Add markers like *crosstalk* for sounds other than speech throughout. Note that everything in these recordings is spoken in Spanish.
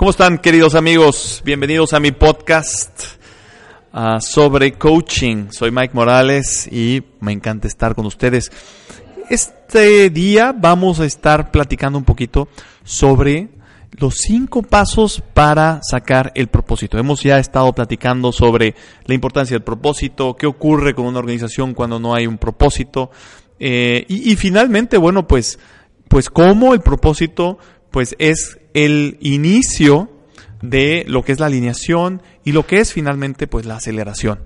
¿Cómo están queridos amigos? Bienvenidos a mi podcast uh, sobre coaching. Soy Mike Morales y me encanta estar con ustedes. Este día vamos a estar platicando un poquito sobre los cinco pasos para sacar el propósito. Hemos ya estado platicando sobre la importancia del propósito, qué ocurre con una organización cuando no hay un propósito. Eh, y, y finalmente, bueno, pues, pues cómo el propósito pues es el inicio de lo que es la alineación y lo que es finalmente pues la aceleración.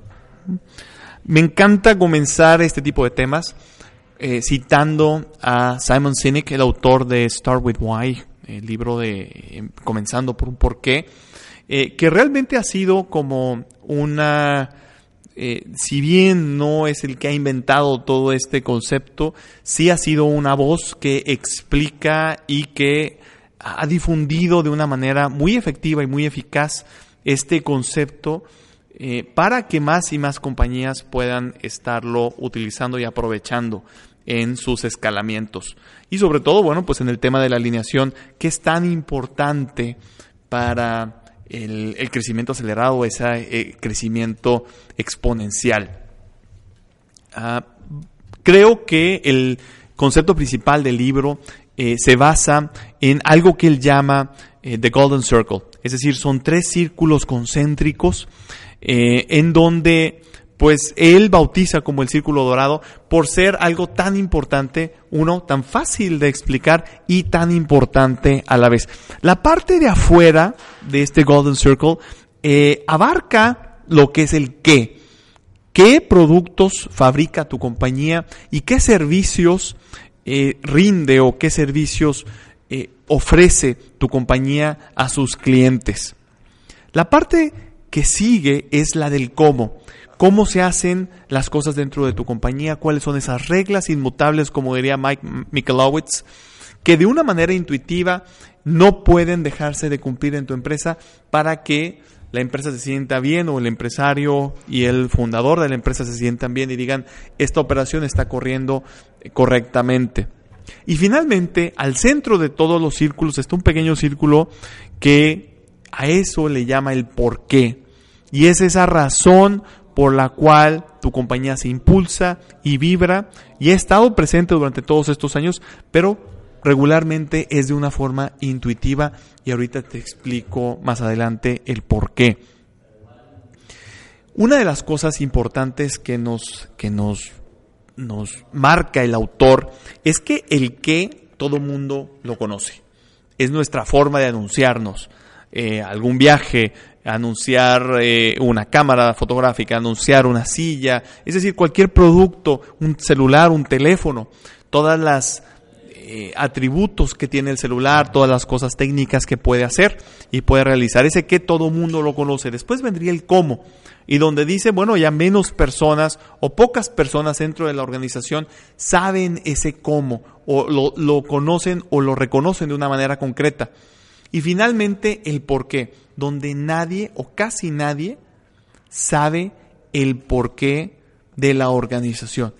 Me encanta comenzar este tipo de temas eh, citando a Simon Sinek, el autor de Start with Why, el libro de eh, Comenzando por un porqué, eh, que realmente ha sido como una, si bien no es el que ha inventado todo este concepto, sí ha sido una voz que explica y que ha difundido de una manera muy efectiva y muy eficaz este concepto eh, para que más y más compañías puedan estarlo utilizando y aprovechando en sus escalamientos. Y sobre todo, bueno, pues en el tema de la alineación, que es tan importante para el, crecimiento acelerado, ese eh, crecimiento exponencial. Ah, creo que el concepto principal del libro eh, se basa en algo que él llama eh, The Golden Circle. Es decir, son tres círculos concéntricos eh, en donde pues él bautiza como el círculo dorado por ser algo tan importante, uno, tan fácil de explicar y tan importante a la vez. La parte de afuera de este Golden Circle abarca lo que es el qué. ¿Qué productos fabrica tu compañía y qué servicios eh, rinde o qué servicios eh, ofrece tu compañía a sus clientes. La parte que sigue es la del cómo. Cómo se hacen las cosas dentro de tu compañía, cuáles son esas reglas inmutables, como diría Mike Michalowicz, que de una manera intuitiva no pueden dejarse de cumplir en tu empresa para que la empresa se sienta bien o el empresario y el fundador de la empresa se sientan bien y digan, esta operación está corriendo correctamente. Y finalmente, al centro de todos los círculos está un pequeño círculo que a eso le llama el por qué. Y es esa razón por la cual tu compañía se impulsa y vibra y ha estado presente durante todos estos años, pero regularmente es de una forma intuitiva y ahorita te explico más adelante el por qué. Una de las cosas importantes que nos, que nos, nos marca el autor es que el qué todo mundo lo conoce. Es nuestra forma de anunciarnos. Eh, algún viaje, anunciar eh, una cámara fotográfica, anunciar una silla, es decir, cualquier producto, un celular, un teléfono, todas las eh, atributos que tiene el celular, todas las cosas técnicas que puede hacer y puede realizar. Ese que todo mundo lo conoce. Después vendría el cómo. Y donde dice, bueno, ya menos personas o pocas personas dentro de la organización saben ese cómo o lo, lo conocen o lo reconocen de una manera concreta. Y finalmente el por qué, donde nadie o casi nadie sabe el porqué de la organización.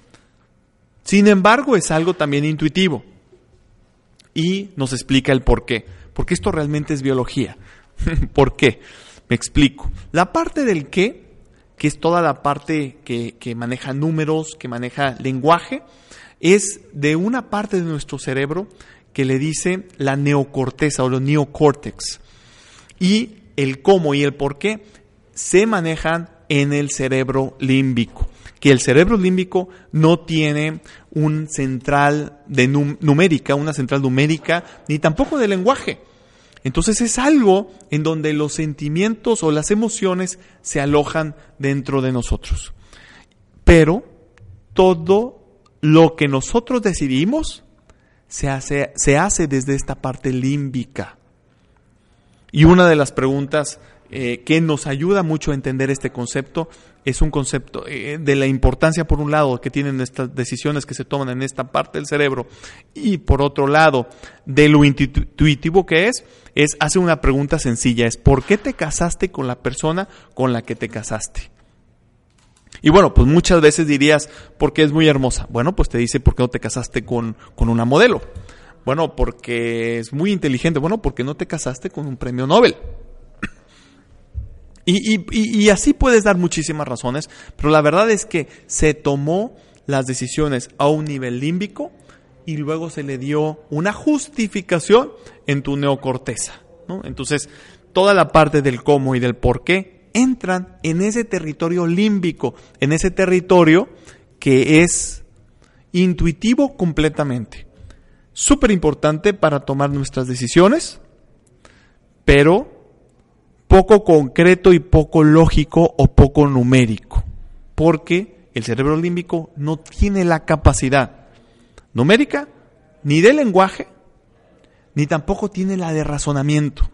Sin embargo, es algo también intuitivo y nos explica el por qué. Porque esto realmente es biología. *laughs* ¿Por qué? Me explico. La parte del qué, que es toda la parte que, que maneja números, que maneja lenguaje, es de una parte de nuestro cerebro que le dice la neocorteza o los neocórtex. Y el cómo y el por qué se manejan en el cerebro límbico que el cerebro límbico no tiene central numérica, una central numérica, ni tampoco de lenguaje. Entonces es algo en donde los sentimientos o las emociones se alojan dentro de nosotros. Pero todo lo que nosotros decidimos se hace desde esta parte límbica. Y una de las preguntas eh, que nos ayuda mucho a entender este concepto es un concepto eh, de la importancia, por un lado, que tienen estas decisiones que se toman en esta parte del cerebro, y por otro lado, de lo intuitivo que es, es hace una pregunta sencilla, es ¿por qué te casaste con la persona con la que te casaste? Y bueno, pues muchas veces dirías, porque es muy hermosa. Bueno, pues te dice, ¿por qué no te casaste con, con una modelo? Bueno, porque es muy inteligente. Bueno, porque no te casaste con un premio Nobel. Y, así puedes dar muchísimas razones, pero la verdad es que se tomó las decisiones a un nivel límbico y luego se le dio una justificación en tu neocorteza. Entonces, toda la parte del cómo y del por qué entran en ese territorio límbico, en ese territorio que es intuitivo completamente. Súper importante para tomar nuestras decisiones, pero poco concreto y poco lógico o poco numérico, porque el cerebro límbico no tiene la capacidad numérica ni de lenguaje, ni tampoco tiene la de razonamiento.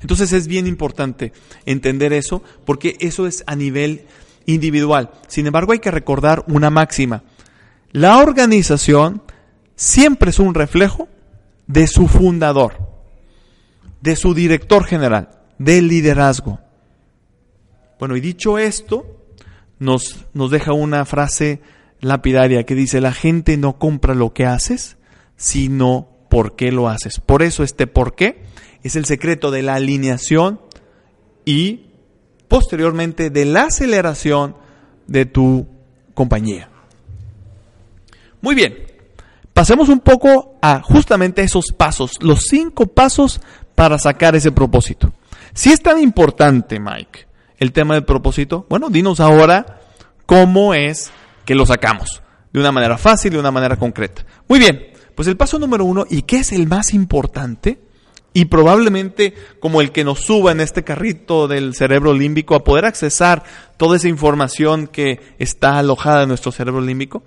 Entonces es bien importante entender eso, porque eso es a nivel individual. Sin embargo, hay que recordar una máxima. La organización siempre es un reflejo de su fundador, de su director general, del liderazgo. Bueno, y dicho esto, nos, nos deja una frase lapidaria que dice, la gente no compra lo que haces, sino por qué lo haces. Por eso este por qué es el secreto de la alineación y posteriormente de la aceleración de tu compañía. Muy bien, pasemos un poco a justamente esos pasos, los cinco pasos para sacar ese propósito. Si es tan importante, Mike, el tema del propósito, bueno, dinos ahora cómo es que lo sacamos. De una manera fácil, de una manera concreta. Muy bien, pues el paso número uno, y qué es el más importante, y probablemente como el que nos suba en este carrito del cerebro límbico a poder accesar toda esa información que está alojada en nuestro cerebro límbico,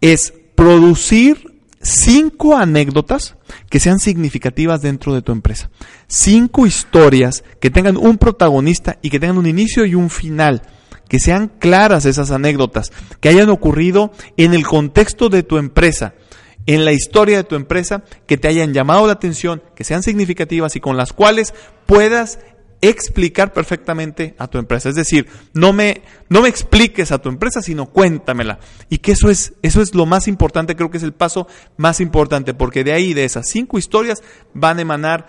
es producir cinco anécdotas que sean significativas dentro de tu empresa. Cinco historias que tengan un protagonista y que tengan un inicio y un final. Que sean claras esas anécdotas, que hayan ocurrido en el contexto de tu empresa, en la historia de tu empresa, que te hayan llamado la atención, que sean significativas y con las cuales puedas explicar perfectamente a tu empresa. Es decir, no me, no me expliques a tu empresa, sino cuéntamela. Y que eso es, eso es lo más importante, creo que es el paso más importante, porque de ahí, de esas cinco historias, van a emanar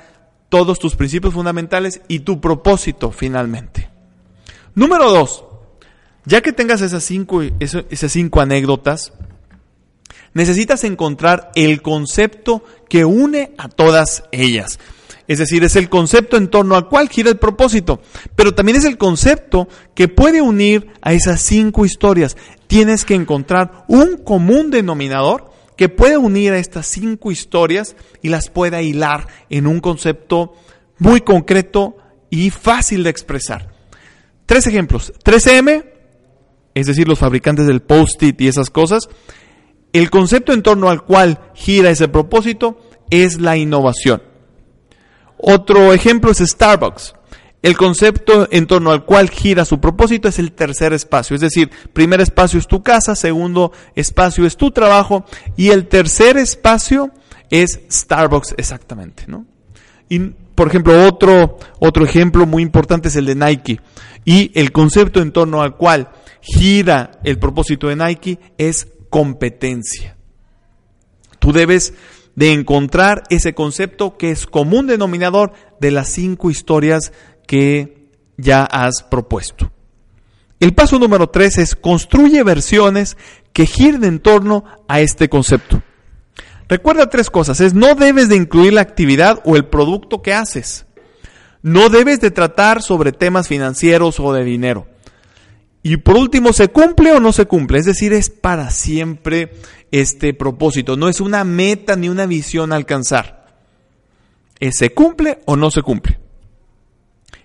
todos tus principios fundamentales y tu propósito finalmente. Número dos, ya que tengas esas cinco, esas cinco anécdotas, necesitas encontrar el concepto que une a todas ellas. Es decir, es el concepto en torno al cual gira el propósito, pero también es el concepto que puede unir a esas cinco historias. Tienes que encontrar un común denominador que puede unir a estas cinco historias y las pueda hilar en un concepto muy concreto y fácil de expresar. Tres ejemplos. 3M, es decir, los fabricantes del post-it y esas cosas. El concepto en torno al cual gira ese propósito es la innovación. Otro ejemplo es Starbucks. El concepto en torno al cual gira su propósito es el tercer espacio, es decir, primer espacio es tu casa, segundo espacio es tu trabajo y el tercer espacio es Starbucks exactamente, ¿no? Y por ejemplo, otro otro ejemplo muy importante es el de Nike y el concepto en torno al cual gira el propósito de Nike es competencia. Tú debes de encontrar ese concepto que es común denominador de las cinco historias que ya has propuesto. El paso número tres es construye versiones que giren en torno a este concepto. Recuerda tres cosas, es no debes de incluir la actividad o el producto que haces. No debes de tratar sobre temas financieros o de dinero. Y por último, ¿se cumple o no se cumple? Es decir, es para siempre este propósito. No es una meta ni una visión a alcanzar. ¿Se cumple o no se cumple?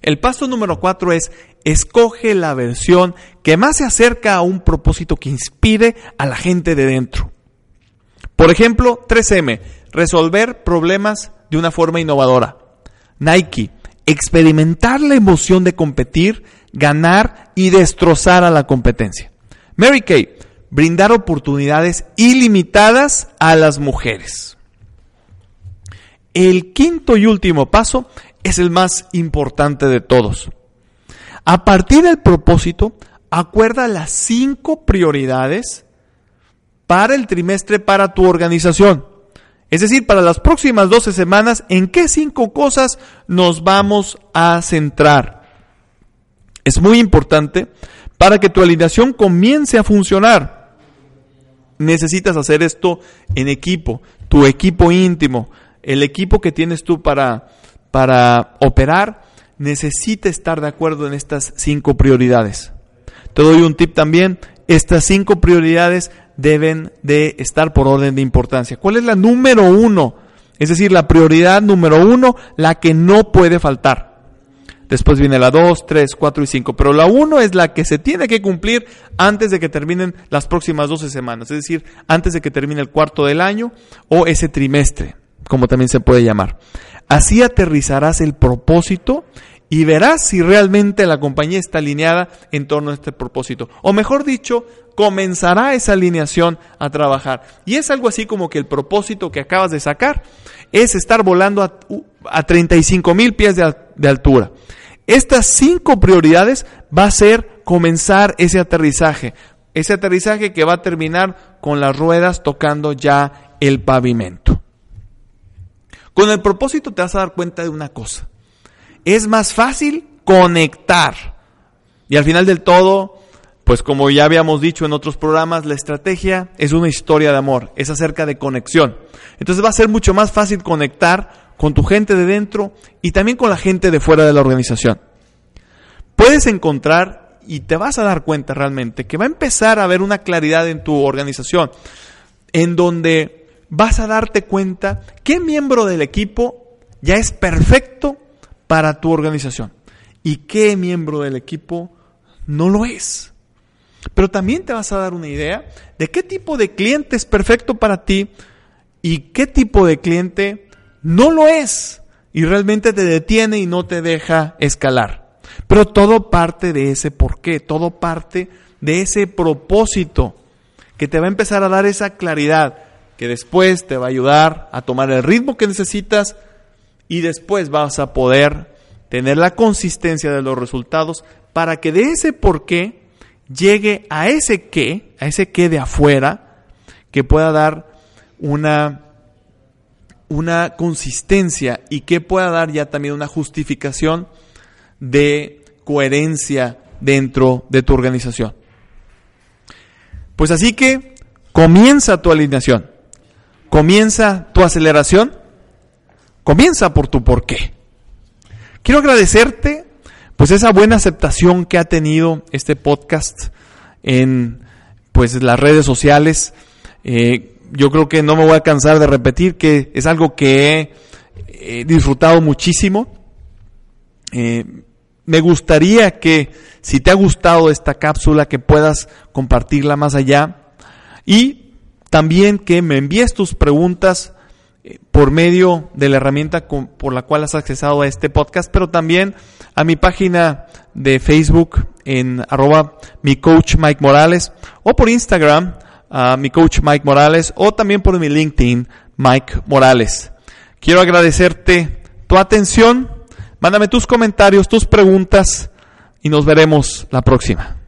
El paso número cuatro es escoge la versión que más se acerca a un propósito que inspire a la gente de dentro. Por ejemplo, 3M, resolver problemas de una forma innovadora. Nike, experimentar la emoción de competir ganar y destrozar a la competencia. Mary Kay, brindar oportunidades ilimitadas a las mujeres. El quinto y último paso es el más importante de todos. A partir del propósito, acuerda las cinco prioridades para el trimestre para tu organización. Es decir, para las próximas 12 semanas, ¿en qué cinco cosas nos vamos a centrar? Es muy importante para que tu alineación comience a funcionar. Necesitas hacer esto en equipo, tu equipo íntimo, el equipo que tienes tú para, para operar, necesita estar de acuerdo en estas cinco prioridades. Te doy un tip también, estas cinco prioridades deben de estar por orden de importancia. ¿Cuál es la número uno? Es decir, la prioridad número uno, la que no puede faltar. Después viene la 2, 3, 4 y 5. Pero la 1 es la que se tiene que cumplir antes de que terminen las próximas 12 semanas. Es decir, antes de que termine el cuarto del año o ese trimestre, como también se puede llamar. Así aterrizarás el propósito y verás si realmente la compañía está alineada en torno a este propósito. O mejor dicho, comenzará esa alineación a trabajar. Y es algo así como que el propósito que acabas de sacar es estar volando a, a 35 mil pies de, de altura. Estas cinco prioridades va a ser comenzar ese aterrizaje. Ese aterrizaje que va a terminar con las ruedas tocando ya el pavimento. Con el propósito te vas a dar cuenta de una cosa es más fácil conectar. Y al final del todo, pues como ya habíamos dicho en otros programas, la estrategia es una historia de amor, es acerca de conexión. Entonces va a ser mucho más fácil conectar con tu gente de dentro y también con la gente de fuera de la organización. Puedes encontrar y te vas a dar cuenta realmente que va a empezar a haber una claridad en tu organización en donde vas a darte cuenta qué miembro del equipo ya es perfecto para tu organización y qué miembro del equipo no lo es. Pero también te vas a dar una idea de qué tipo de cliente es perfecto para ti y qué tipo de cliente no lo es y realmente te detiene y no te deja escalar. Pero todo parte de ese porqué, todo parte de ese propósito que te va a empezar a dar esa claridad que después te va a ayudar a tomar el ritmo que necesitas y después vas a poder tener la consistencia de los resultados para que de ese por qué llegue a ese qué, a ese qué de afuera, que pueda dar una, una consistencia y que pueda dar ya también una justificación de coherencia dentro de tu organización. Pues así que comienza tu alineación, comienza tu aceleración Comienza por tu por qué. Quiero agradecerte pues esa buena aceptación que ha tenido este podcast en pues las redes sociales. Eh, yo creo que no me voy a cansar de repetir que es algo que he disfrutado muchísimo. Eh, me gustaría que si te ha gustado esta cápsula que puedas compartirla más allá y también que me envíes tus preguntas por medio de la herramienta por la cual has accesado a este podcast, pero también a mi página de Facebook en arroba mi coach Mike Morales o por Instagram a mi coach Mike Morales o también por mi LinkedIn Mike Morales. Quiero agradecerte tu atención, mándame tus comentarios, tus preguntas y nos veremos la próxima.